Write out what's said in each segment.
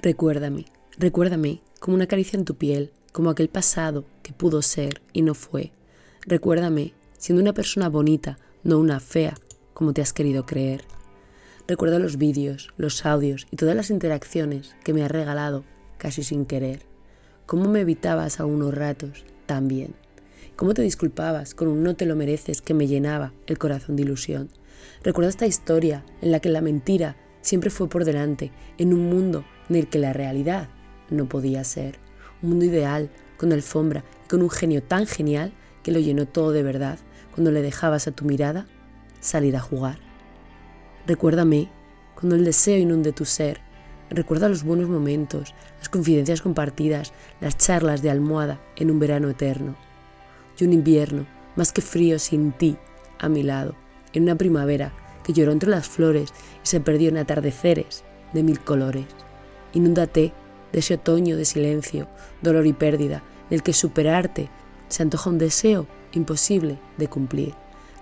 Recuérdame, recuérdame como una caricia en tu piel, como aquel pasado que pudo ser y no fue. Recuérdame siendo una persona bonita, no una fea, como te has querido creer. Recuerda los vídeos, los audios y todas las interacciones que me has regalado casi sin querer. Cómo me evitabas a unos ratos también. Cómo te disculpabas con un no te lo mereces que me llenaba el corazón de ilusión. Recuerda esta historia en la que la mentira siempre fue por delante, en un mundo en el que la realidad no podía ser. Un mundo ideal, con alfombra y con un genio tan genial que lo llenó todo de verdad cuando le dejabas a tu mirada salir a jugar. Recuérdame cuando el deseo inunde tu ser. Recuerda los buenos momentos, las confidencias compartidas, las charlas de almohada en un verano eterno. Y un invierno, más que frío sin ti, a mi lado, en una primavera que lloró entre las flores y se perdió en atardeceres de mil colores. Inúndate de ese otoño de silencio, dolor y pérdida, del que superarte se antoja un deseo imposible de cumplir.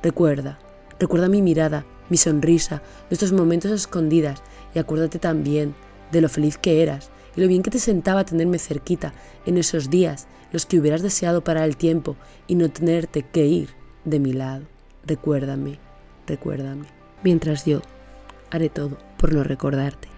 Recuerda, recuerda mi mirada, mi sonrisa, nuestros momentos escondidas y acuérdate también de lo feliz que eras y lo bien que te sentaba tenerme cerquita en esos días los que hubieras deseado parar el tiempo y no tenerte que ir de mi lado. Recuérdame, recuérdame, mientras yo haré todo por no recordarte.